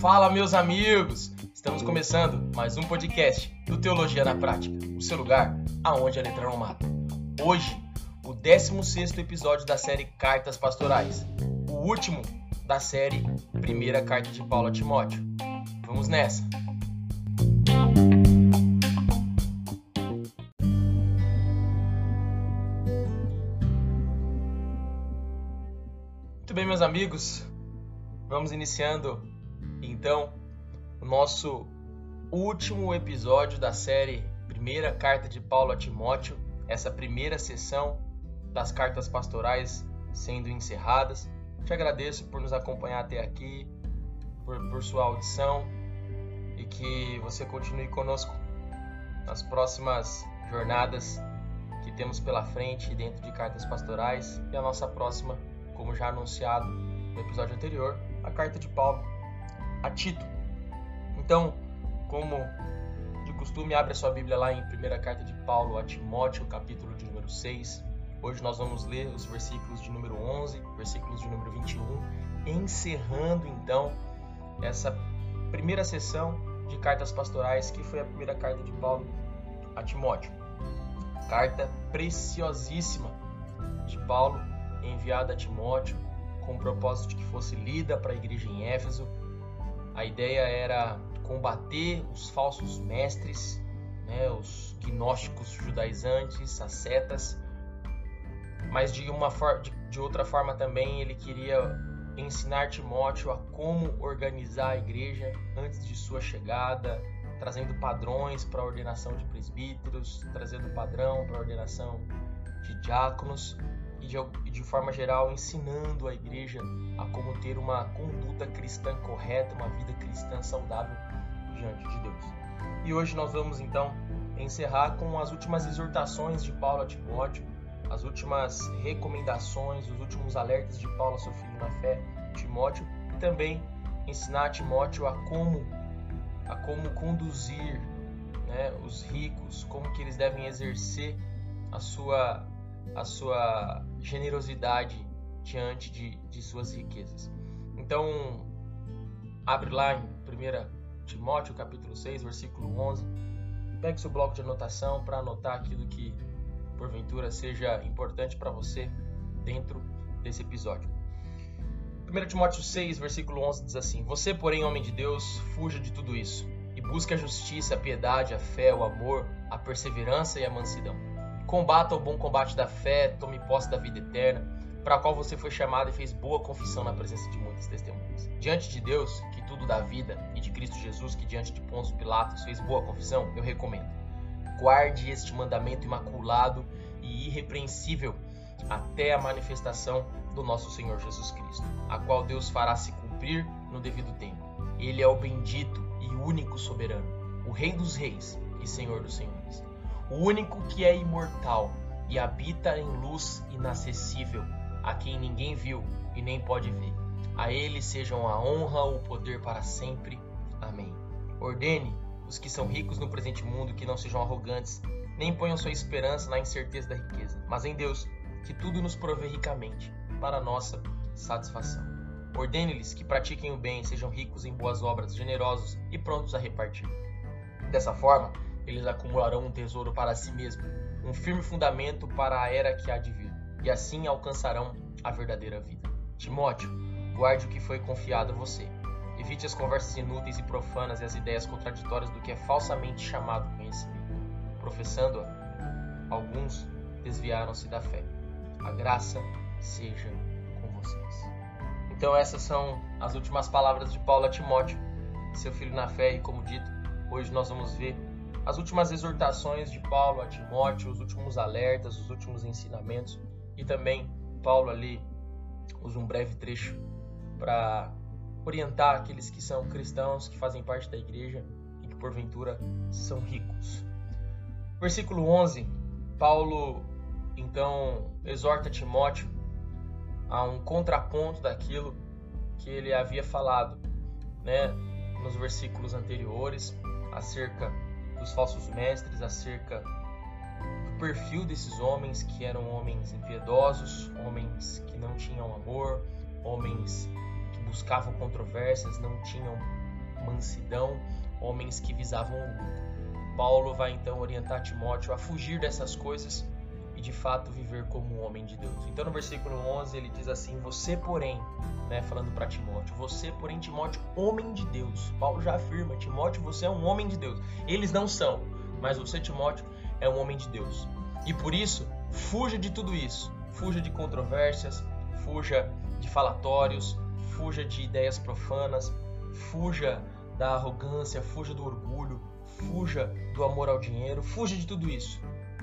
Fala, meus amigos! Estamos começando mais um podcast do Teologia na Prática, o seu lugar aonde a letra não mata. Hoje, o 16 episódio da série Cartas Pastorais, o último da série Primeira Carta de Paulo a Timóteo. Vamos nessa! Amigos, vamos iniciando então, o nosso último episódio da série Primeira Carta de Paulo a Timóteo, essa primeira sessão das cartas pastorais sendo encerradas. Te agradeço por nos acompanhar até aqui, por, por sua audição e que você continue conosco nas próximas jornadas que temos pela frente dentro de cartas pastorais e a nossa próxima, como já anunciado no episódio anterior, a carta de Paulo a Tito. Então, como de costume, abre a sua Bíblia lá em 1 carta de Paulo a Timóteo, capítulo de número 6. Hoje nós vamos ler os versículos de número 11, versículos de número 21, encerrando então essa primeira sessão de cartas pastorais, que foi a primeira carta de Paulo a Timóteo. Carta preciosíssima de Paulo, enviada a Timóteo, com o propósito de que fosse lida para a igreja em Éfeso, a ideia era combater os falsos mestres, né, os gnósticos judaizantes, as setas, mas de uma de, outra forma também ele queria ensinar Timóteo a como organizar a igreja antes de sua chegada, trazendo padrões para a ordenação de presbíteros, trazendo padrão para a ordenação de diáconos e de, de forma geral ensinando a igreja a como ter uma conduta cristã correta, uma vida cristã saudável diante de Deus. E hoje nós vamos então encerrar com as últimas exortações de Paulo a Timóteo, as últimas recomendações, os últimos alertas de Paulo a seu filho na fé, Timóteo, e também ensinar a Timóteo a como a como conduzir né, os ricos, como que eles devem exercer a sua a sua generosidade diante de, de suas riquezas. Então, abre lá em 1 Timóteo, capítulo 6, versículo 11. Pegue seu bloco de anotação para anotar aquilo que porventura seja importante para você dentro desse episódio. 1 Timóteo 6, versículo 11 diz assim: Você, porém, homem de Deus, fuja de tudo isso e busque a justiça, a piedade, a fé, o amor, a perseverança e a mansidão Combata o bom combate da fé, tome posse da vida eterna, para a qual você foi chamado e fez boa confissão na presença de muitas testemunhas. Diante de Deus, que tudo dá vida, e de Cristo Jesus, que diante de Pôncio Pilatos fez boa confissão, eu recomendo. Guarde este mandamento imaculado e irrepreensível até a manifestação do nosso Senhor Jesus Cristo, a qual Deus fará se cumprir no devido tempo. Ele é o bendito e único soberano, o Rei dos Reis e Senhor dos Senhores o único que é imortal e habita em luz inacessível, a quem ninguém viu e nem pode ver. A ele sejam a honra o poder para sempre. Amém. Ordene os que são ricos no presente mundo que não sejam arrogantes, nem ponham sua esperança na incerteza da riqueza, mas em Deus, que tudo nos provê ricamente, para nossa satisfação. Ordene-lhes que pratiquem o bem, sejam ricos em boas obras, generosos e prontos a repartir. Dessa forma, eles acumularão um tesouro para si mesmos, um firme fundamento para a era que há de vir, e assim alcançarão a verdadeira vida. Timóteo, guarde o que foi confiado a você. Evite as conversas inúteis e profanas e as ideias contraditórias do que é falsamente chamado conhecimento. Professando-a, alguns desviaram-se da fé. A graça seja com vocês. Então essas são as últimas palavras de Paulo a Timóteo, seu filho na fé, e como dito, hoje nós vamos ver as últimas exortações de Paulo a Timóteo, os últimos alertas, os últimos ensinamentos e também Paulo ali usa um breve trecho para orientar aqueles que são cristãos, que fazem parte da igreja e que porventura são ricos. Versículo 11, Paulo então exorta Timóteo a um contraponto daquilo que ele havia falado, né, nos versículos anteriores acerca dos falsos mestres, acerca do perfil desses homens que eram homens impiedosos, homens que não tinham amor, homens que buscavam controvérsias, não tinham mansidão, homens que visavam o lucro. Paulo vai então orientar Timóteo a fugir dessas coisas de fato viver como um homem de Deus. Então no versículo 11 ele diz assim: Você, porém, né, falando para Timóteo, você, porém, Timóteo, homem de Deus. Paulo já afirma: Timóteo, você é um homem de Deus. Eles não são, mas você, Timóteo, é um homem de Deus. E por isso, fuja de tudo isso. Fuja de controvérsias, fuja de falatórios, fuja de ideias profanas, fuja da arrogância, fuja do orgulho, fuja do amor ao dinheiro, fuja de tudo isso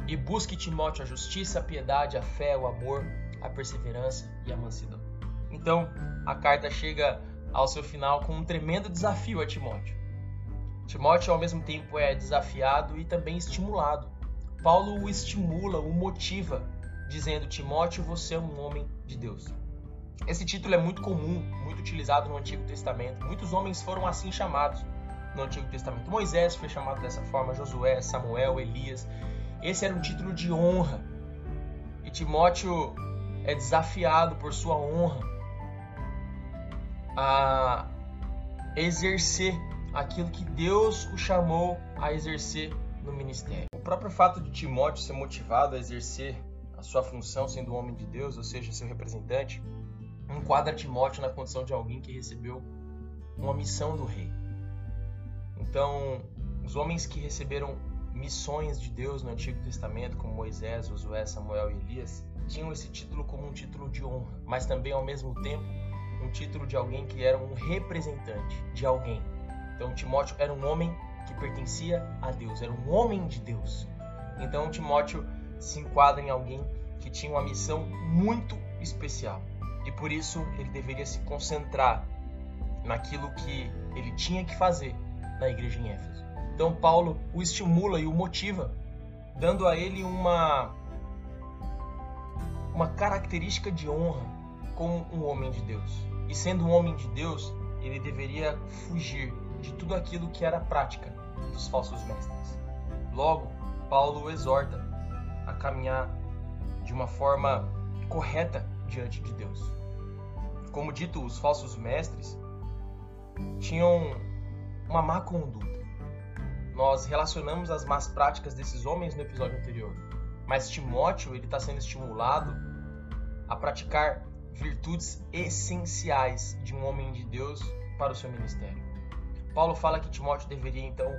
e busque Timóteo a justiça, a piedade, a fé, o amor, a perseverança e a mansidão. Então, a carta chega ao seu final com um tremendo desafio a Timóteo. Timóteo, ao mesmo tempo, é desafiado e também estimulado. Paulo o estimula, o motiva, dizendo: Timóteo, você é um homem de Deus. Esse título é muito comum, muito utilizado no Antigo Testamento. Muitos homens foram assim chamados no Antigo Testamento. Moisés foi chamado dessa forma, Josué, Samuel, Elias. Esse era um título de honra. E Timóteo é desafiado por sua honra a exercer aquilo que Deus o chamou a exercer no ministério. O próprio fato de Timóteo ser motivado a exercer a sua função sendo um homem de Deus, ou seja, seu representante, enquadra Timóteo na condição de alguém que recebeu uma missão do rei. Então, os homens que receberam missões de Deus no Antigo Testamento, como Moisés, Josué, Samuel e Elias, tinham esse título como um título de honra, mas também ao mesmo tempo um título de alguém que era um representante de alguém. Então Timóteo era um homem que pertencia a Deus, era um homem de Deus. Então Timóteo se enquadra em alguém que tinha uma missão muito especial e por isso ele deveria se concentrar naquilo que ele tinha que fazer na igreja em Éfeso. Então Paulo o estimula e o motiva, dando a ele uma uma característica de honra como um homem de Deus. E sendo um homem de Deus, ele deveria fugir de tudo aquilo que era prática dos falsos mestres. Logo, Paulo o exorta a caminhar de uma forma correta diante de Deus. Como dito, os falsos mestres tinham uma má conduta nós relacionamos as más práticas desses homens no episódio anterior. Mas Timóteo ele está sendo estimulado a praticar virtudes essenciais de um homem de Deus para o seu ministério. Paulo fala que Timóteo deveria então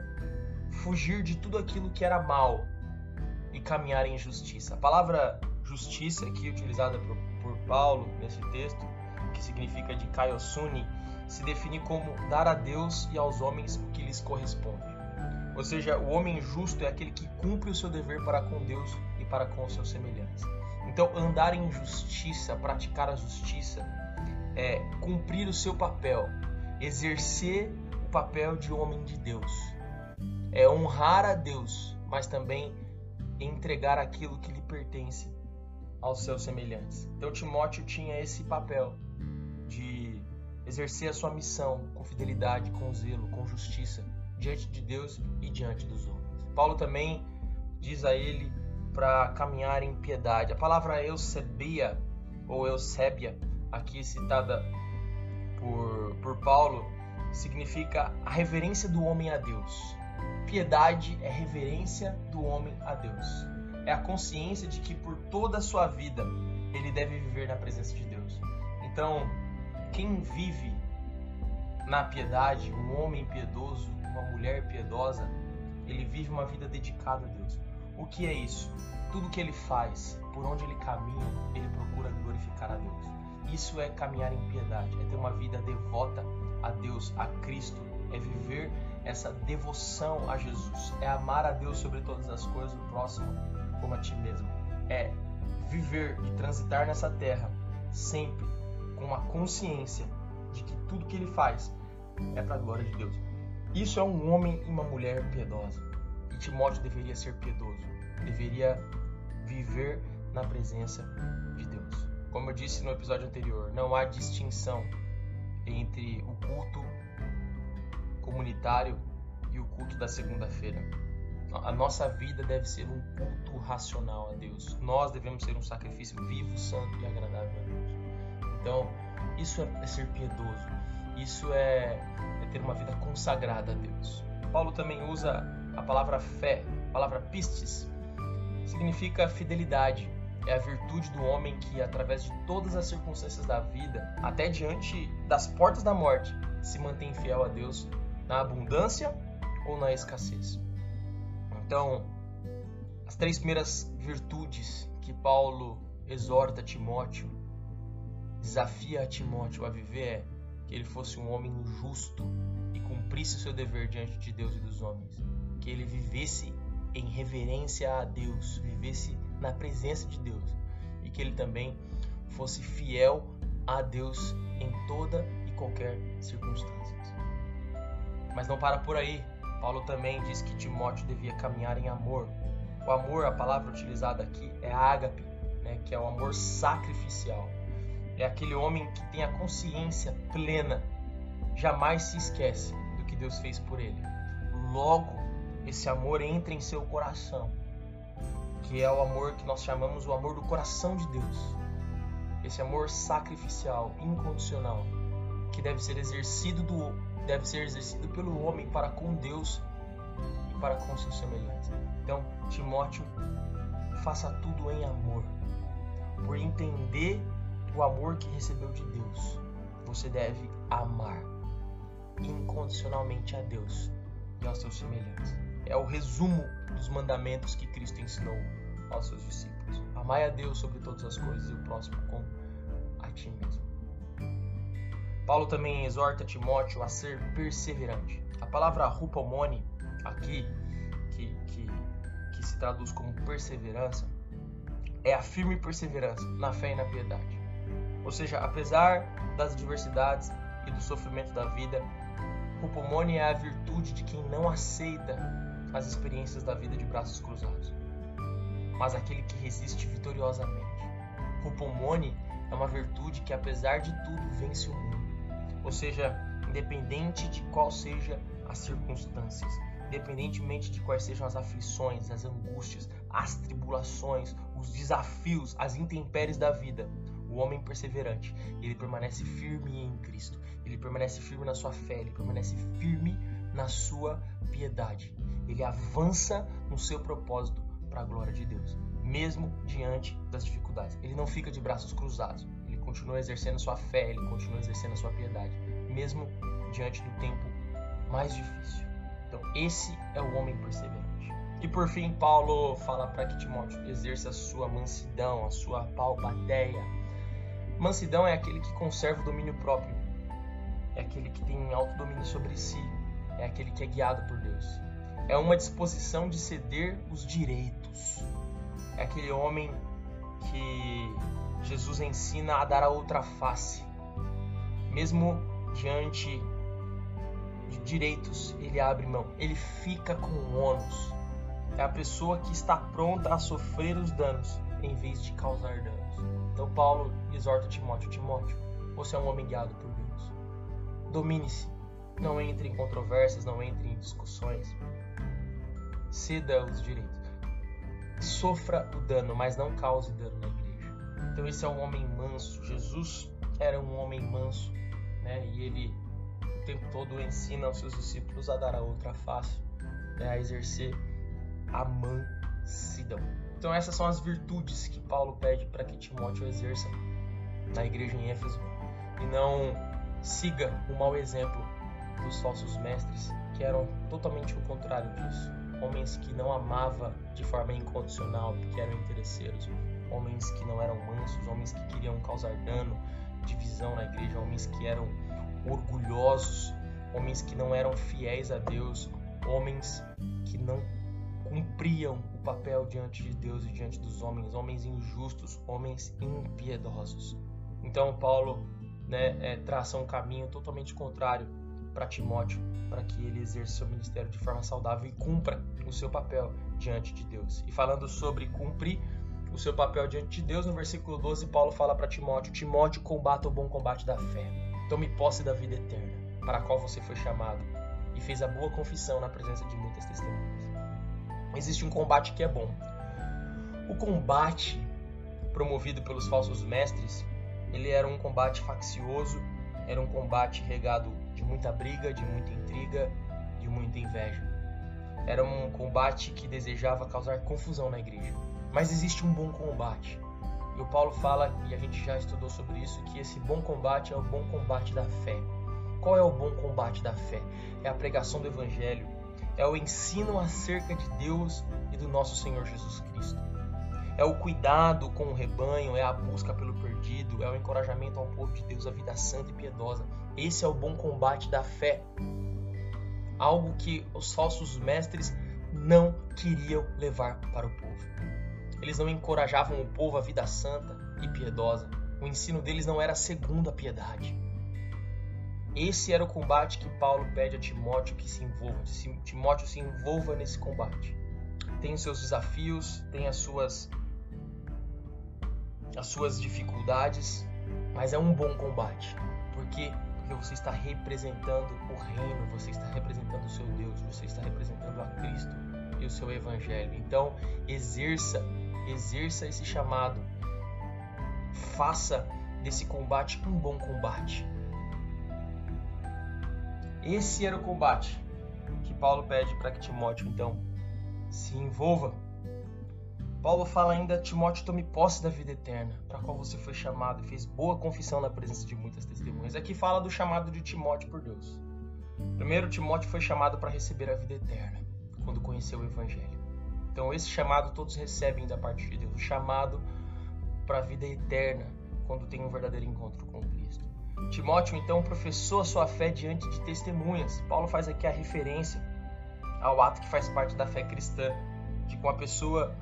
fugir de tudo aquilo que era mal e caminhar em justiça. A palavra justiça aqui utilizada por, por Paulo nesse texto, que significa de kaiosune, se define como dar a Deus e aos homens o que lhes corresponde. Ou seja, o homem justo é aquele que cumpre o seu dever para com Deus e para com os seus semelhantes. Então, andar em justiça, praticar a justiça, é cumprir o seu papel, exercer o papel de homem de Deus. É honrar a Deus, mas também entregar aquilo que lhe pertence aos seus semelhantes. Então, Timóteo tinha esse papel de exercer a sua missão com fidelidade, com zelo, com justiça diante de Deus e diante dos homens. Paulo também diz a ele para caminhar em piedade. A palavra eusebia ou eusébia, aqui citada por, por Paulo, significa a reverência do homem a Deus. Piedade é reverência do homem a Deus. É a consciência de que por toda a sua vida ele deve viver na presença de Deus. Então, quem vive na piedade, um homem piedoso, uma mulher piedosa, ele vive uma vida dedicada a Deus. O que é isso? Tudo que ele faz, por onde ele caminha, ele procura glorificar a Deus. Isso é caminhar em piedade, é ter uma vida devota a Deus, a Cristo, é viver essa devoção a Jesus, é amar a Deus sobre todas as coisas, o próximo como a ti mesmo. É viver e transitar nessa terra sempre com uma consciência de que tudo que ele faz é para a glória de Deus. Isso é um homem e uma mulher piedosa. E Timóteo deveria ser piedoso, deveria viver na presença de Deus. Como eu disse no episódio anterior, não há distinção entre o culto comunitário e o culto da segunda-feira. A nossa vida deve ser um culto racional a Deus. Nós devemos ser um sacrifício vivo, santo e agradável a Deus. Então, isso é, ser piedoso. Isso é, é ter uma vida consagrada a Deus. Paulo também usa a palavra fé, a palavra pistes, significa fidelidade. É a virtude do homem que, através de todas as circunstâncias da vida, até diante das portas da morte, se mantém fiel a Deus na abundância ou na escassez. Então, as três primeiras virtudes que Paulo exorta Timóteo, desafia a Timóteo a viver é que ele fosse um homem justo e cumprisse o seu dever diante de Deus e dos homens, que ele vivesse em reverência a Deus, vivesse na presença de Deus e que ele também fosse fiel a Deus em toda e qualquer circunstância. Mas não para por aí. Paulo também diz que Timóteo devia caminhar em amor. O amor, a palavra utilizada aqui é ágape, né, que é o amor sacrificial. É aquele homem que tem a consciência plena, jamais se esquece do que Deus fez por ele. Logo, esse amor entra em seu coração, que é o amor que nós chamamos o amor do coração de Deus. Esse amor sacrificial, incondicional, que deve ser exercido do, deve ser exercido pelo homem para com Deus e para com seus semelhantes. Então, Timóteo, faça tudo em amor, por entender o amor que recebeu de Deus. Você deve amar incondicionalmente a Deus e aos seus semelhantes. É o resumo dos mandamentos que Cristo ensinou aos seus discípulos. Amai a Deus sobre todas as coisas e o próximo como a ti mesmo. Paulo também exorta Timóteo a ser perseverante. A palavra rupomone, aqui, que, que, que se traduz como perseverança, é a firme perseverança na fé e na piedade. Ou seja, apesar das adversidades e do sofrimento da vida, rupomone é a virtude de quem não aceita as experiências da vida de braços cruzados, mas aquele que resiste vitoriosamente. Rupomone é uma virtude que, apesar de tudo, vence o mundo ou seja, independente de qual seja as circunstâncias, independentemente de quais sejam as aflições, as angústias, as tribulações, os desafios, as intempéries da vida, o homem perseverante, ele permanece firme em Cristo, ele permanece firme na sua fé, ele permanece firme na sua piedade. Ele avança no seu propósito para a glória de Deus, mesmo diante das dificuldades. Ele não fica de braços cruzados continua exercendo sua fé, ele continua exercendo sua piedade, mesmo diante do tempo mais difícil. Então, esse é o homem perseverante. E por fim, Paulo fala para que Timóteo exerça a sua mansidão, a sua palpateia. Mansidão é aquele que conserva o domínio próprio, é aquele que tem autodomínio sobre si, é aquele que é guiado por Deus. É uma disposição de ceder os direitos. É aquele homem que Jesus ensina a dar a outra face. Mesmo diante de direitos, ele abre mão, ele fica com o ônus. É a pessoa que está pronta a sofrer os danos em vez de causar danos. Então Paulo exorta Timóteo: Timóteo, você é um homem guiado por Deus. Domine-se, não entre em controvérsias, não entre em discussões. Ceda os direitos. Sofra o dano, mas não cause dano na igreja. Então esse é um homem manso. Jesus era um homem manso, né? E ele o tempo todo ensina aos seus discípulos a dar a outra face, né? a exercer a mansidão. Então essas são as virtudes que Paulo pede para que Timóteo exerça na igreja em Éfeso. E não siga o mau exemplo dos falsos mestres que eram totalmente o contrário disso. Homens que não amavam de forma incondicional, porque eram interesseiros, homens que não eram mansos, homens que queriam causar dano, divisão na igreja, homens que eram orgulhosos, homens que não eram fiéis a Deus, homens que não cumpriam o papel diante de Deus e diante dos homens, homens injustos, homens impiedosos. Então Paulo né, é, traça um caminho totalmente contrário para Timóteo, para que ele exerça seu ministério de forma saudável e cumpra o seu papel diante de Deus. E falando sobre cumprir o seu papel diante de Deus, no versículo 12, Paulo fala para Timóteo: Timóteo, combata o bom combate da fé. Tome posse da vida eterna, para a qual você foi chamado, e fez a boa confissão na presença de muitas testemunhas. Existe um combate que é bom. O combate promovido pelos falsos mestres, ele era um combate faccioso, era um combate regado de muita briga, de muita intriga, de muita inveja. Era um combate que desejava causar confusão na igreja. Mas existe um bom combate. E o Paulo fala, e a gente já estudou sobre isso, que esse bom combate é o bom combate da fé. Qual é o bom combate da fé? É a pregação do Evangelho, é o ensino acerca de Deus e do nosso Senhor Jesus Cristo. É o cuidado com o rebanho, é a busca pelo perdido, é o encorajamento ao povo de Deus, a vida santa e piedosa. Esse é o bom combate da fé. Algo que os falsos mestres não queriam levar para o povo. Eles não encorajavam o povo à vida santa e piedosa. O ensino deles não era segundo a piedade. Esse era o combate que Paulo pede a Timóteo que se envolva. Timóteo se envolva nesse combate. Tem os seus desafios, tem as suas as suas dificuldades, mas é um bom combate. Por quê? Porque você está representando o reino, você está representando o seu Deus, você está representando a Cristo e o seu evangelho. Então, exerça exerça esse chamado. Faça desse combate um bom combate. Esse era o combate que Paulo pede para que Timóteo então se envolva. Paulo fala ainda: Timóteo, tome posse da vida eterna, para a qual você foi chamado e fez boa confissão na presença de muitas testemunhas. Aqui fala do chamado de Timóteo por Deus. Primeiro, Timóteo foi chamado para receber a vida eterna, quando conheceu o Evangelho. Então, esse chamado todos recebem da parte de Deus, o chamado para a vida eterna, quando tem um verdadeiro encontro com Cristo. Timóteo, então, professou a sua fé diante de testemunhas. Paulo faz aqui a referência ao ato que faz parte da fé cristã, de que uma pessoa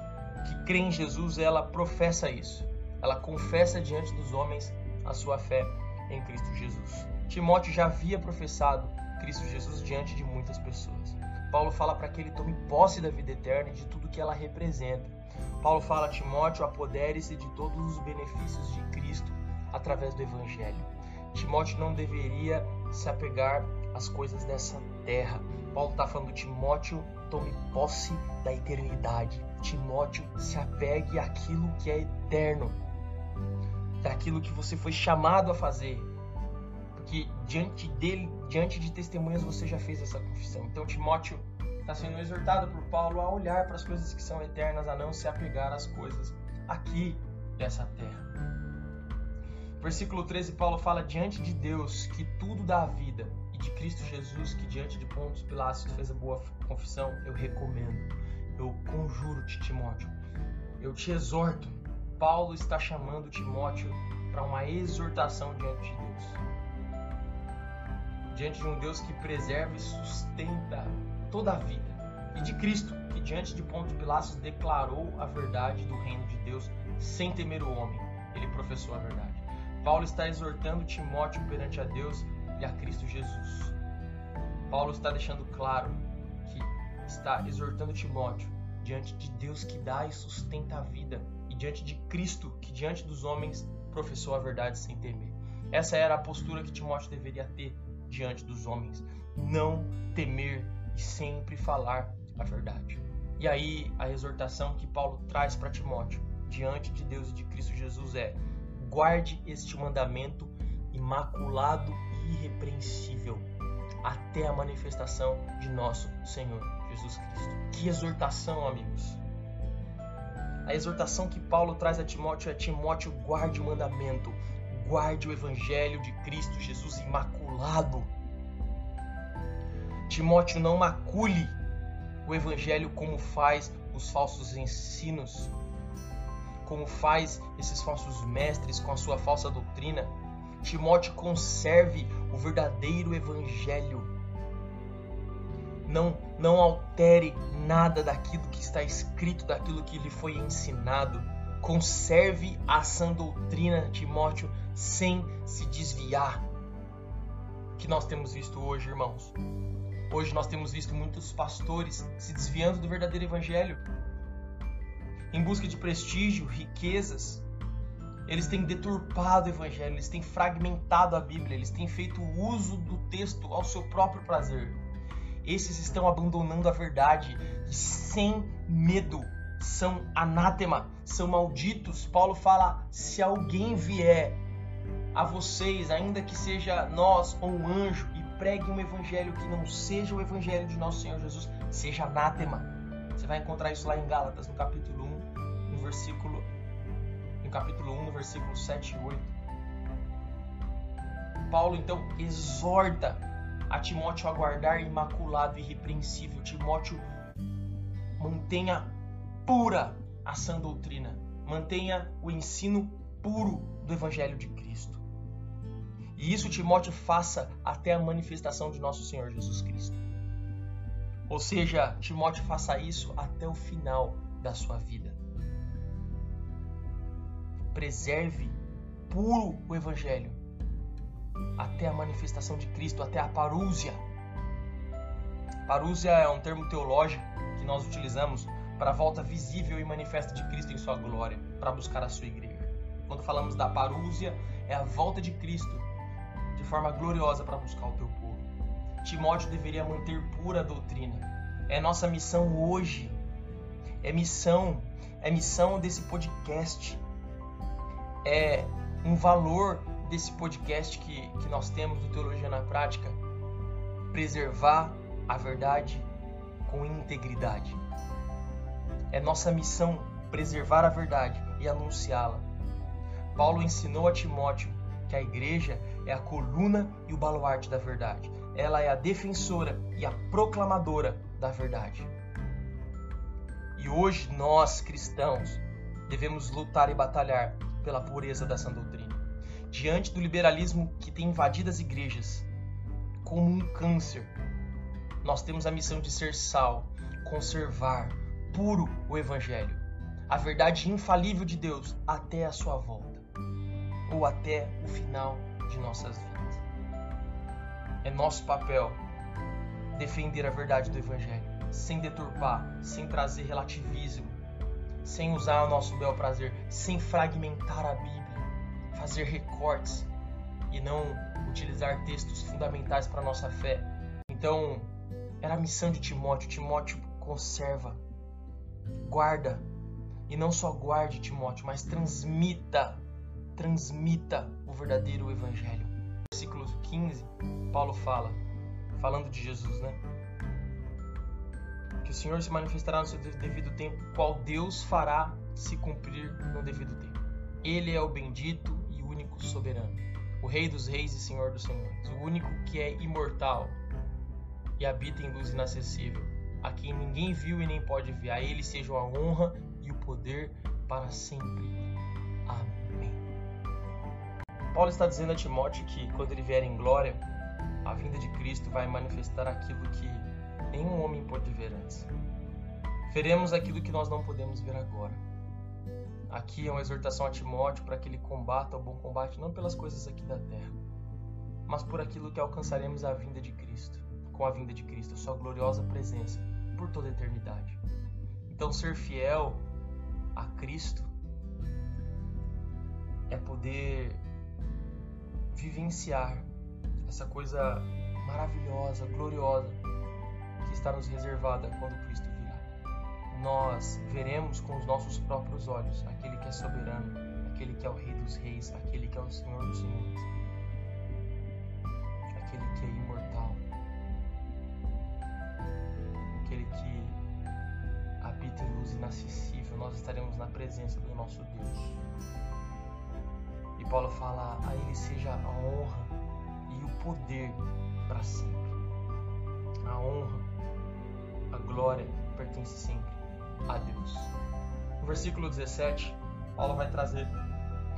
que crê em Jesus, ela professa isso. Ela confessa diante dos homens a sua fé em Cristo Jesus. Timóteo já havia professado Cristo Jesus diante de muitas pessoas. Paulo fala para que ele tome posse da vida eterna e de tudo que ela representa. Paulo fala a Timóteo: apodere-se de todos os benefícios de Cristo através do Evangelho. Timóteo não deveria se apegar às coisas dessa terra. Paulo está falando: Timóteo, tome posse da eternidade. Timóteo, se apegue àquilo que é eterno, daquilo que você foi chamado a fazer, porque diante dele, diante de testemunhas, você já fez essa confissão. Então, Timóteo está sendo exortado por Paulo a olhar para as coisas que são eternas, a não se apegar às coisas aqui dessa terra. Versículo 13, Paulo fala: Diante de Deus, que tudo dá vida, e de Cristo Jesus, que diante de Pontos Pilatos fez a boa confissão, eu recomendo, eu conjuro-te, Timóteo, eu te exorto. Paulo está chamando Timóteo para uma exortação diante de Deus diante de um Deus que preserva e sustenta toda a vida, e de Cristo, que diante de Ponto Pilatos declarou a verdade do reino de Deus sem temer o homem. Ele professou a verdade. Paulo está exortando Timóteo perante a Deus e a Cristo Jesus. Paulo está deixando claro que está exortando Timóteo diante de Deus que dá e sustenta a vida e diante de Cristo que diante dos homens professou a verdade sem temer. Essa era a postura que Timóteo deveria ter diante dos homens, não temer e sempre falar a verdade. E aí a exortação que Paulo traz para Timóteo diante de Deus e de Cristo Jesus é: guarde este mandamento imaculado e irrepreensível até a manifestação de nosso Senhor Jesus Cristo. Que exortação, amigos! A exortação que Paulo traz a Timóteo é: Timóteo, guarde o mandamento, guarde o evangelho de Cristo Jesus imaculado. Timóteo não macule o evangelho como faz os falsos ensinos, como faz esses falsos mestres com a sua falsa doutrina. Timóteo conserve o verdadeiro evangelho. Não, não altere nada daquilo que está escrito, daquilo que lhe foi ensinado. Conserve a sã doutrina, Timóteo, sem se desviar. Que nós temos visto hoje, irmãos. Hoje nós temos visto muitos pastores se desviando do verdadeiro evangelho. Em busca de prestígio, riquezas, eles têm deturpado o evangelho, eles têm fragmentado a Bíblia, eles têm feito uso do texto ao seu próprio prazer. Esses estão abandonando a verdade sem medo. São anátema, são malditos. Paulo fala: se alguém vier a vocês, ainda que seja nós ou um anjo, e pregue um evangelho que não seja o evangelho de nosso Senhor Jesus, seja anátema. Você vai encontrar isso lá em Gálatas, no capítulo 1, no versículo no capítulo 1, no versículo 7 e 8. Paulo então exorta a Timóteo a guardar imaculado e irrepreensível. Timóteo mantenha pura a sã doutrina, mantenha o ensino puro do evangelho de Cristo. E isso Timóteo faça até a manifestação de nosso Senhor Jesus Cristo. Ou seja, Timóteo faça isso até o final da sua vida. Preserve puro o evangelho até a manifestação de Cristo, até a parúzia. Parúzia é um termo teológico que nós utilizamos para a volta visível e manifesta de Cristo em sua glória, para buscar a sua igreja. Quando falamos da parúzia, é a volta de Cristo de forma gloriosa para buscar o teu povo. Timóteo deveria manter pura a doutrina. É nossa missão hoje. É missão, é missão desse podcast. É um valor desse podcast que, que nós temos do Teologia na Prática. Preservar a verdade com integridade. É nossa missão preservar a verdade e anunciá-la. Paulo ensinou a Timóteo que a igreja é a coluna e o baluarte da verdade. Ela é a defensora e a proclamadora da verdade. E hoje nós, cristãos, devemos lutar e batalhar pela pureza da sã doutrina. Diante do liberalismo que tem invadido as igrejas como um câncer, nós temos a missão de ser sal, conservar puro o evangelho, a verdade infalível de Deus até a sua volta ou até o final de nossas vidas. É nosso papel defender a verdade do Evangelho, sem deturpar, sem trazer relativismo, sem usar o nosso bel prazer, sem fragmentar a Bíblia, fazer recortes e não utilizar textos fundamentais para nossa fé. Então, era a missão de Timóteo. Timóteo conserva, guarda, e não só guarde Timóteo, mas transmita transmita o verdadeiro evangelho. Versículo 15, Paulo fala, falando de Jesus, né? Que o Senhor se manifestará no seu devido tempo, qual Deus fará se cumprir no devido tempo. Ele é o bendito e único soberano, o Rei dos reis e Senhor dos senhores, o único que é imortal e habita em luz inacessível, a quem ninguém viu e nem pode ver. A ele sejam a honra e o poder para sempre. Amém. Paulo está dizendo a Timóteo que quando ele vier em glória, a vinda de Cristo vai manifestar aquilo que nenhum homem pôde ver antes. Veremos aquilo que nós não podemos ver agora. Aqui é uma exortação a Timóteo para que ele combata o bom combate não pelas coisas aqui da terra, mas por aquilo que alcançaremos a vinda de Cristo, com a vinda de Cristo, sua gloriosa presença por toda a eternidade. Então, ser fiel a Cristo é poder vivenciar essa coisa maravilhosa, gloriosa está nos reservada quando Cristo virá. Nós veremos com os nossos próprios olhos aquele que é soberano, aquele que é o Rei dos Reis, aquele que é o Senhor dos Senhores, aquele que é imortal, aquele que habita em luz inacessível. Nós estaremos na presença do nosso Deus. E Paulo fala: a Ele seja a honra e o poder para sempre. A honra, glória pertence sempre a Deus. No versículo 17, Paulo vai trazer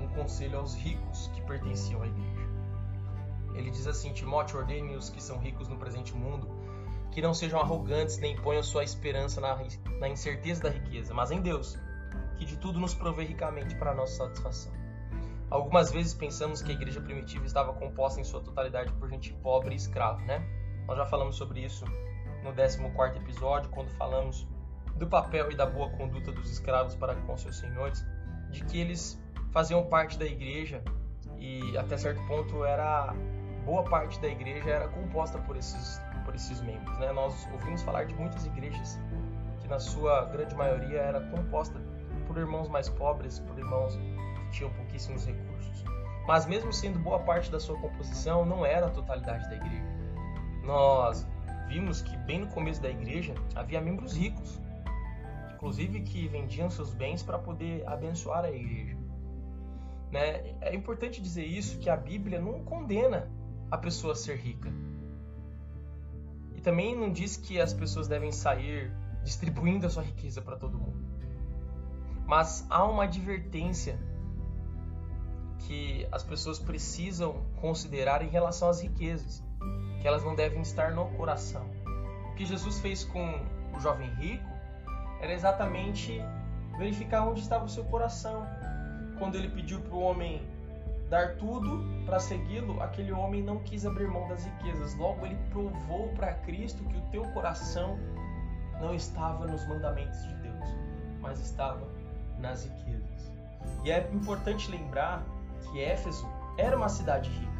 um conselho aos ricos que pertenciam à igreja. Ele diz assim: Timóteo, ordene os que são ricos no presente mundo que não sejam arrogantes nem ponham sua esperança na, na incerteza da riqueza, mas em Deus, que de tudo nos provê ricamente para a nossa satisfação. Algumas vezes pensamos que a igreja primitiva estava composta em sua totalidade por gente pobre e escrava, né? Nós já falamos sobre isso no 14 episódio, quando falamos do papel e da boa conduta dos escravos para com seus senhores, de que eles faziam parte da igreja e até certo ponto era boa parte da igreja era composta por esses por esses membros. Né? Nós ouvimos falar de muitas igrejas que, na sua grande maioria, era composta por irmãos mais pobres, por irmãos que tinham pouquíssimos recursos. Mas, mesmo sendo boa parte da sua composição, não era a totalidade da igreja. Nós vimos que, bem no começo da igreja, havia membros ricos, inclusive que vendiam seus bens para poder abençoar a igreja. Né? É importante dizer isso que a Bíblia não condena a pessoa ser rica. E também não diz que as pessoas devem sair distribuindo a sua riqueza para todo mundo. Mas há uma advertência que as pessoas precisam considerar em relação às riquezas, que elas não devem estar no coração. O que Jesus fez com o jovem rico era exatamente verificar onde estava o seu coração. Quando ele pediu para o homem dar tudo para segui-lo, aquele homem não quis abrir mão das riquezas. Logo, ele provou para Cristo que o teu coração não estava nos mandamentos de Deus, mas estava nas riquezas. E é importante lembrar que Éfeso era uma cidade rica.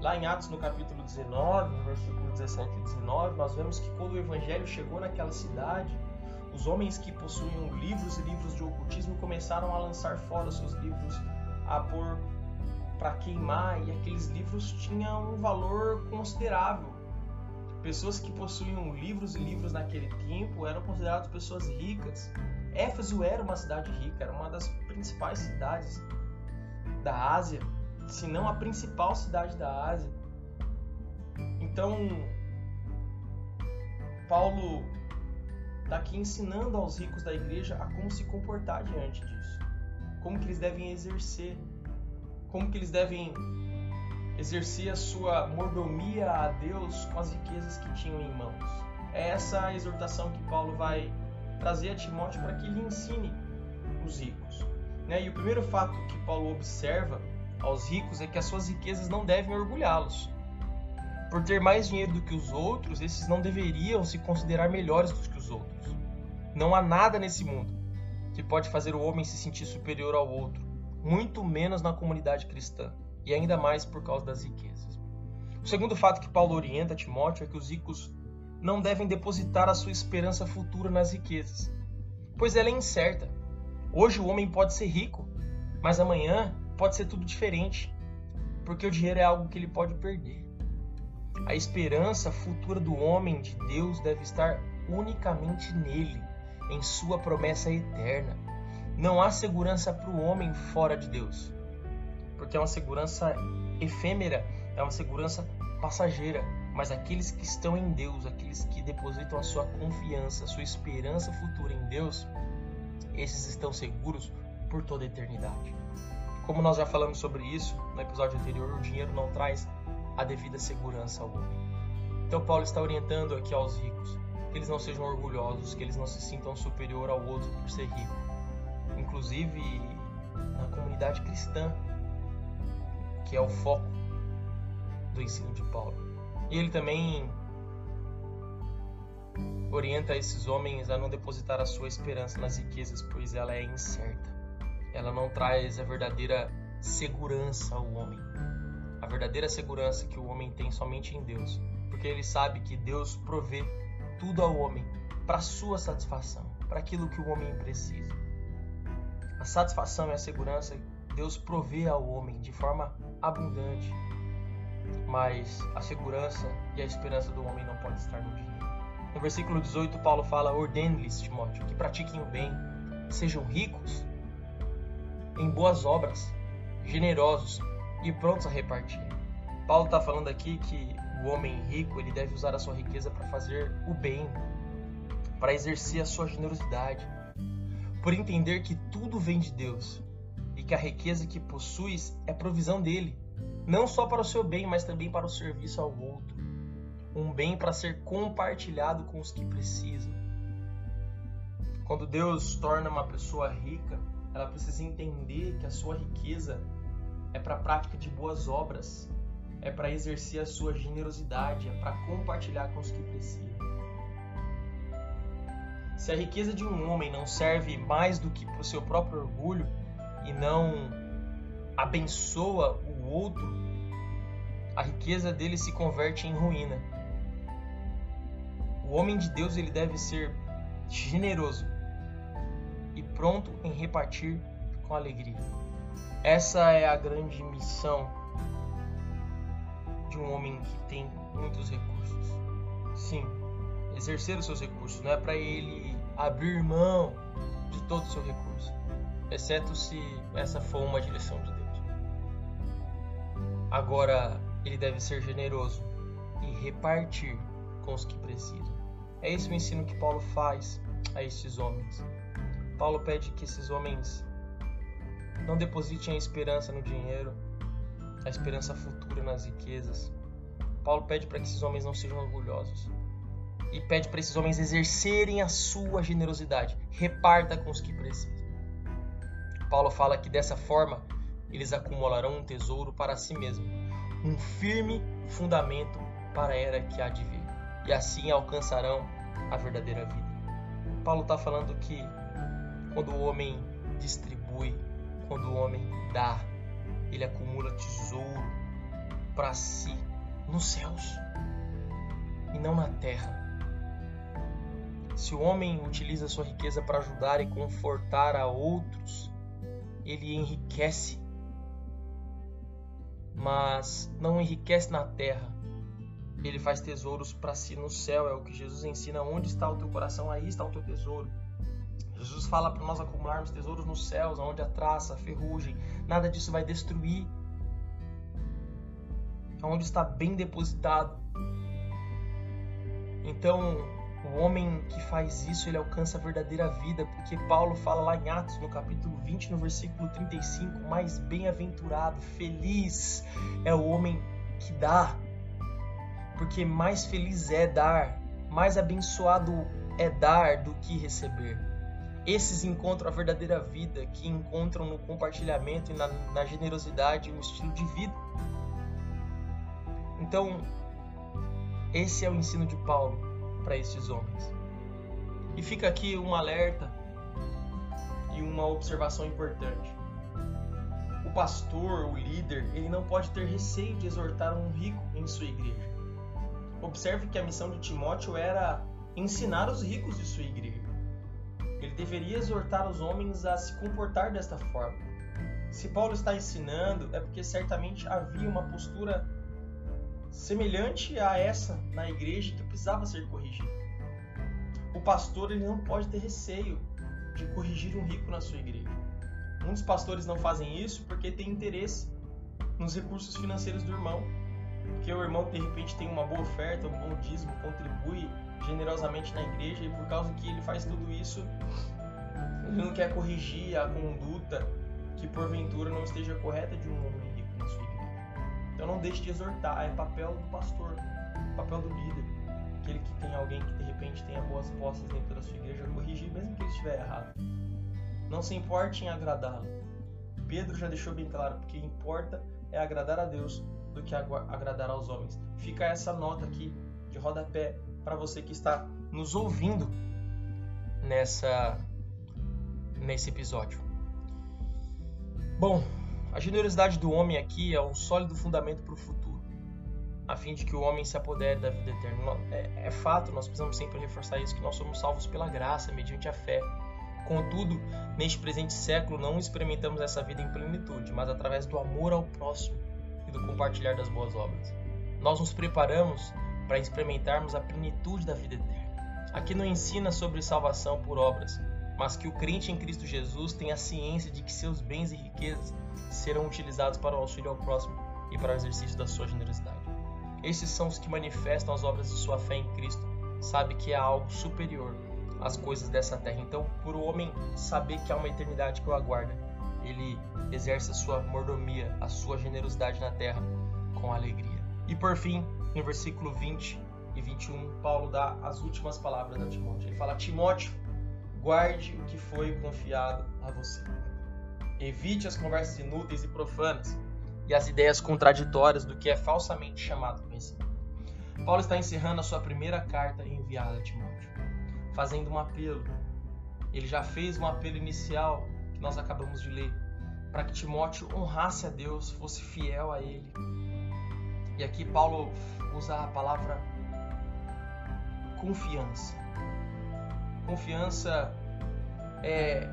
Lá em Atos, no capítulo 19, no versículo 17 e 19, nós vemos que quando o evangelho chegou naquela cidade, os homens que possuíam livros e livros de ocultismo começaram a lançar fora seus livros, a pôr para queimar, e aqueles livros tinham um valor considerável. Pessoas que possuíam livros e livros naquele tempo eram consideradas pessoas ricas. Éfeso era uma cidade rica, era uma das principais cidades da Ásia, se não a principal cidade da Ásia. Então, Paulo está aqui ensinando aos ricos da igreja a como se comportar diante disso, como que eles devem exercer, como que eles devem exercer a sua mordomia a Deus com as riquezas que tinham em mãos. É essa a exortação que Paulo vai trazer a Timóteo para que ele ensine os ricos. Né? E o primeiro fato que Paulo observa aos ricos é que as suas riquezas não devem orgulhá-los. Por ter mais dinheiro do que os outros, esses não deveriam se considerar melhores do que os outros. Não há nada nesse mundo que pode fazer o homem se sentir superior ao outro, muito menos na comunidade cristã, e ainda mais por causa das riquezas. O segundo fato que Paulo orienta Timóteo é que os ricos não devem depositar a sua esperança futura nas riquezas, pois ela é incerta. Hoje o homem pode ser rico, mas amanhã pode ser tudo diferente, porque o dinheiro é algo que ele pode perder. A esperança futura do homem de Deus deve estar unicamente nele, em sua promessa eterna. Não há segurança para o homem fora de Deus, porque é uma segurança efêmera, é uma segurança passageira. Mas aqueles que estão em Deus, aqueles que depositam a sua confiança, a sua esperança futura em Deus, esses estão seguros por toda a eternidade. Como nós já falamos sobre isso no episódio anterior, o dinheiro não traz a devida segurança ao homem. Então Paulo está orientando aqui aos ricos que eles não sejam orgulhosos, que eles não se sintam superior ao outro por ser rico. Inclusive na comunidade cristã, que é o foco do ensino de Paulo. E ele também orienta esses homens a não depositar a sua esperança nas riquezas, pois ela é incerta. Ela não traz a verdadeira segurança ao homem. A verdadeira segurança que o homem tem somente em Deus, porque ele sabe que Deus provê tudo ao homem para sua satisfação, para aquilo que o homem precisa. A satisfação e a segurança Deus provê ao homem de forma abundante, mas a segurança e a esperança do homem não pode estar no dinheiro. No versículo 18, Paulo fala: Ordene-lhes, Timóteo, que pratiquem o bem, sejam ricos em boas obras, generosos e prontos a repartir. Paulo está falando aqui que o homem rico ele deve usar a sua riqueza para fazer o bem, para exercer a sua generosidade, por entender que tudo vem de Deus e que a riqueza que possuis é provisão dele, não só para o seu bem, mas também para o serviço ao outro. Um bem para ser compartilhado com os que precisam. Quando Deus torna uma pessoa rica, ela precisa entender que a sua riqueza é para a prática de boas obras, é para exercer a sua generosidade, é para compartilhar com os que precisam. Se a riqueza de um homem não serve mais do que para o seu próprio orgulho e não abençoa o outro, a riqueza dele se converte em ruína. O homem de Deus ele deve ser generoso pronto em repartir com alegria. Essa é a grande missão de um homem que tem muitos recursos. Sim, exercer os seus recursos não é para ele abrir mão de todo o seu recurso, exceto se essa for uma direção de Deus. Agora, ele deve ser generoso e repartir com os que precisam. É esse o ensino que Paulo faz a estes homens. Paulo pede que esses homens não depositem a esperança no dinheiro, a esperança futura nas riquezas. Paulo pede para que esses homens não sejam orgulhosos e pede para esses homens exercerem a sua generosidade, reparta com os que precisam. Paulo fala que dessa forma eles acumularão um tesouro para si mesmos, um firme fundamento para a era que há de vir, e assim alcançarão a verdadeira vida. Paulo está falando que quando o homem distribui, quando o homem dá, ele acumula tesouro para si nos céus e não na terra. Se o homem utiliza sua riqueza para ajudar e confortar a outros, ele enriquece, mas não enriquece na terra. Ele faz tesouros para si no céu, é o que Jesus ensina. Onde está o teu coração, aí está o teu tesouro. Jesus fala para nós acumularmos tesouros nos céus, onde a traça, a ferrugem, nada disso vai destruir. Onde está bem depositado. Então, o homem que faz isso, ele alcança a verdadeira vida, porque Paulo fala lá em Atos, no capítulo 20, no versículo 35, mais bem-aventurado, feliz é o homem que dá, porque mais feliz é dar, mais abençoado é dar do que receber. Esses encontram a verdadeira vida, que encontram no compartilhamento e na, na generosidade um estilo de vida. Então, esse é o ensino de Paulo para estes homens. E fica aqui um alerta e uma observação importante. O pastor, o líder, ele não pode ter receio de exortar um rico em sua igreja. Observe que a missão de Timóteo era ensinar os ricos de sua igreja. Deveria exortar os homens a se comportar desta forma. Se Paulo está ensinando, é porque certamente havia uma postura semelhante a essa na igreja que precisava ser corrigida. O pastor ele não pode ter receio de corrigir um rico na sua igreja. Muitos pastores não fazem isso porque têm interesse nos recursos financeiros do irmão. Porque o irmão de repente tem uma boa oferta, um bom dízimo, contribui generosamente na igreja e por causa que ele faz tudo isso, ele não quer corrigir a conduta que porventura não esteja correta de um homem rico na sua igreja. Então não deixe de exortar, é papel do pastor, papel do líder, aquele que tem alguém que de repente tenha boas postas dentro da sua igreja, corrigir mesmo que ele estiver errado. Não se importe em agradá-lo. Pedro já deixou bem claro, porque importa é agradar a Deus do que agradar aos homens. Fica essa nota aqui de rodapé para você que está nos ouvindo nessa nesse episódio. Bom, a generosidade do homem aqui é um sólido fundamento para o futuro, a fim de que o homem se apodere da vida eterna. É, é, fato, nós precisamos sempre reforçar isso, que nós somos salvos pela graça, mediante a fé. Contudo, neste presente século não experimentamos essa vida em plenitude, mas através do amor ao próximo e do compartilhar das boas obras. Nós nos preparamos para experimentarmos a plenitude da vida eterna. Aqui não ensina sobre salvação por obras, mas que o crente em Cristo Jesus tenha a ciência de que seus bens e riquezas serão utilizados para o auxílio ao próximo e para o exercício da sua generosidade. Esses são os que manifestam as obras de sua fé em Cristo, sabe que há algo superior às coisas dessa terra. Então, por o homem saber que há uma eternidade que o aguarda, ele exerce a sua mordomia, a sua generosidade na terra com alegria. E por fim, no versículo 20 e 21, Paulo dá as últimas palavras a Timóteo. Ele fala: Timóteo, guarde o que foi confiado a você. Evite as conversas inúteis e profanas e as ideias contraditórias do que é falsamente chamado conhecimento. Paulo está encerrando a sua primeira carta enviada a Timóteo, fazendo um apelo. Ele já fez um apelo inicial que nós acabamos de ler, para que Timóteo honrasse a Deus, fosse fiel a Ele. E aqui Paulo usa a palavra confiança. Confiança é,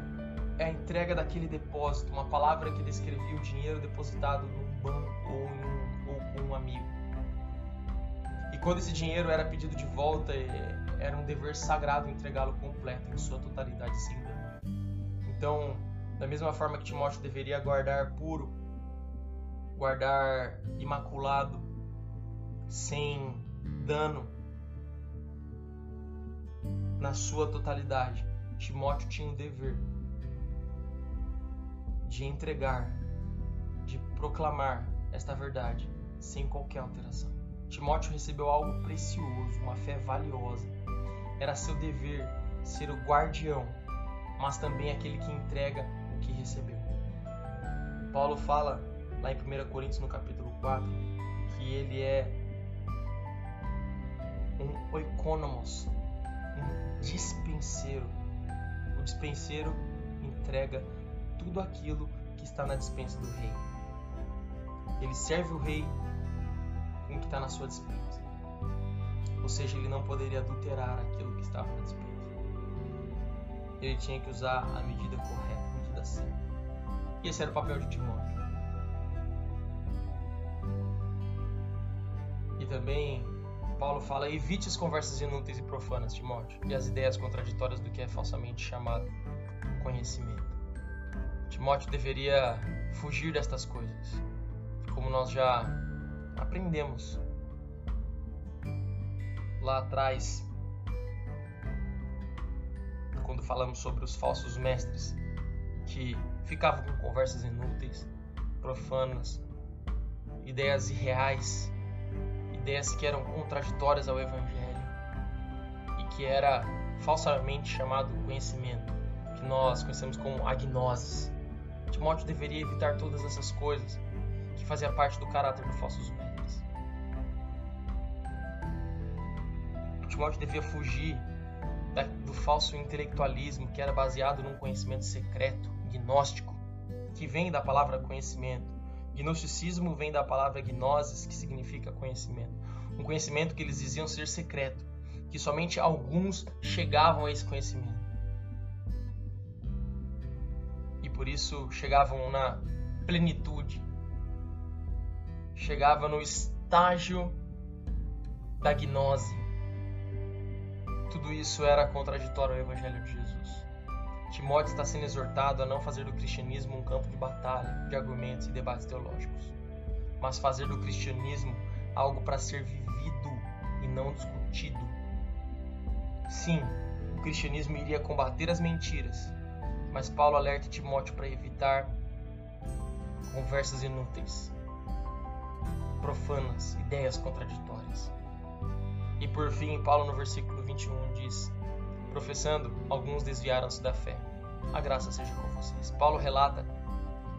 é a entrega daquele depósito, uma palavra que descrevia o dinheiro depositado num banco ou, ou com um amigo. E quando esse dinheiro era pedido de volta, é, era um dever sagrado entregá-lo completo, em sua totalidade, sem dano. Então, da mesma forma que Timóteo deveria guardar puro, guardar imaculado, sem dano, na sua totalidade, Timóteo tinha o dever de entregar, de proclamar esta verdade sem qualquer alteração. Timóteo recebeu algo precioso, uma fé valiosa. Era seu dever ser o guardião, mas também aquele que entrega o que recebeu. Paulo fala lá em 1 Coríntios no capítulo 4 que ele é um oikonomos, um dispenseiro. O dispenseiro entrega tudo aquilo que está na dispensa do rei. Ele serve o rei com o que está na sua dispensa. Ou seja, ele não poderia adulterar aquilo que estava na dispensa. Ele tinha que usar a medida correta, a medida certa. E esse era o papel de Timóteo. E também Paulo fala: evite as conversas inúteis e profanas, Timóteo, e as ideias contraditórias do que é falsamente chamado conhecimento. Timóteo deveria fugir destas coisas, como nós já aprendemos lá atrás, quando falamos sobre os falsos mestres que ficavam com conversas inúteis, profanas, ideias irreais ideias que eram contraditórias ao Evangelho e que era falsamente chamado conhecimento, que nós conhecemos como agnoses. Timóteo deveria evitar todas essas coisas que fazia parte do caráter dos falsos mestres. Timóteo devia fugir do falso intelectualismo que era baseado num conhecimento secreto, gnóstico, que vem da palavra conhecimento Gnosticismo vem da palavra gnosis, que significa conhecimento. Um conhecimento que eles diziam ser secreto, que somente alguns chegavam a esse conhecimento. E por isso chegavam na plenitude, chegavam no estágio da gnose. Tudo isso era contraditório ao Evangelho de Jesus. Timóteo está sendo exortado a não fazer do cristianismo um campo de batalha, de argumentos e debates teológicos, mas fazer do cristianismo algo para ser vivido e não discutido. Sim, o cristianismo iria combater as mentiras, mas Paulo alerta Timóteo para evitar conversas inúteis, profanas, ideias contraditórias. E por fim, Paulo no versículo 21 diz: Professando, alguns desviaram-se da fé. A graça seja com vocês. Paulo relata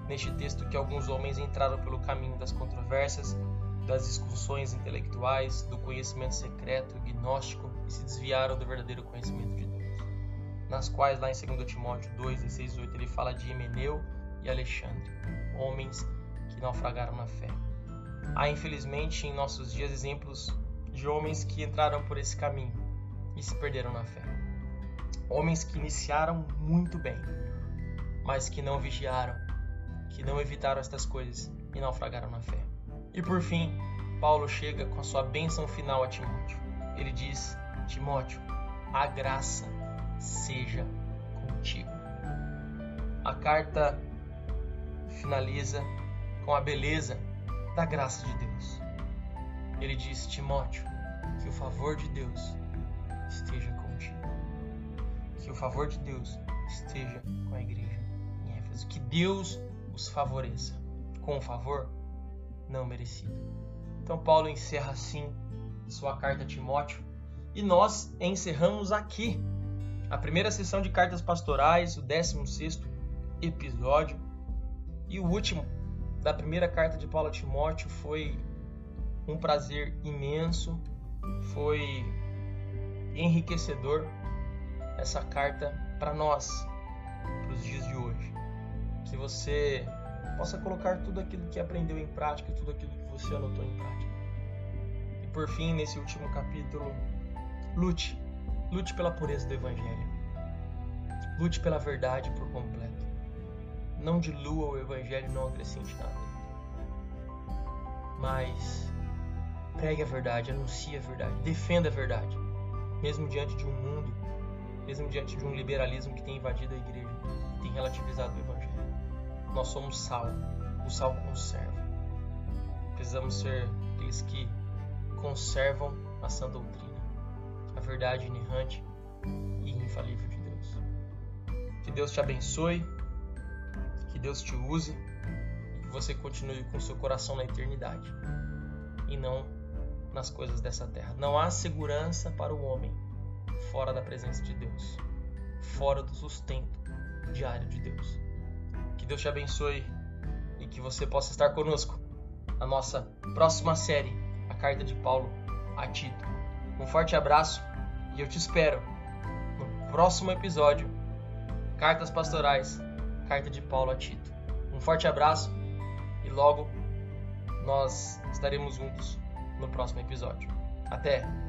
neste texto que alguns homens entraram pelo caminho das controvérsias, das discussões intelectuais, do conhecimento secreto, gnóstico e se desviaram do verdadeiro conhecimento de Deus. Nas quais, lá em 2 Timóteo 2, 16 8, ele fala de Emeneu e Alexandre, homens que naufragaram na fé. Há, infelizmente, em nossos dias exemplos de homens que entraram por esse caminho e se perderam na fé. Homens que iniciaram muito bem, mas que não vigiaram, que não evitaram estas coisas e naufragaram na fé. E por fim, Paulo chega com a sua bênção final a Timóteo. Ele diz: Timóteo, a graça seja contigo. A carta finaliza com a beleza da graça de Deus. Ele diz: Timóteo, que o favor de Deus esteja que o favor de Deus esteja com a igreja em Éfeso. Que Deus os favoreça com um favor não merecido. Então, Paulo encerra assim sua carta a Timóteo e nós encerramos aqui a primeira sessão de cartas pastorais, o 16 episódio e o último da primeira carta de Paulo a Timóteo foi um prazer imenso, foi enriquecedor essa carta para nós, para os dias de hoje. Que você possa colocar tudo aquilo que aprendeu em prática, tudo aquilo que você anotou em prática. E por fim, nesse último capítulo, Lute. Lute pela pureza do Evangelho. Lute pela verdade por completo. Não dilua o Evangelho, não acrescente nada. Mas pregue a verdade, anuncie a verdade, defenda a verdade. Mesmo diante de um mundo, mesmo diante de um liberalismo que tem invadido a igreja, que tem relativizado o Evangelho. Nós somos sal, o sal conserva. Precisamos ser aqueles que conservam a sã doutrina, a verdade inerrante e infalível de Deus. Que Deus te abençoe, que Deus te use e que você continue com seu coração na eternidade e não nas coisas dessa terra. Não há segurança para o homem fora da presença de Deus, fora do sustento diário de Deus. Que Deus te abençoe e que você possa estar conosco na nossa próxima série, a carta de Paulo a Tito. Um forte abraço e eu te espero no próximo episódio, Cartas Pastorais, carta de Paulo a Tito. Um forte abraço e logo nós estaremos juntos no próximo episódio. Até!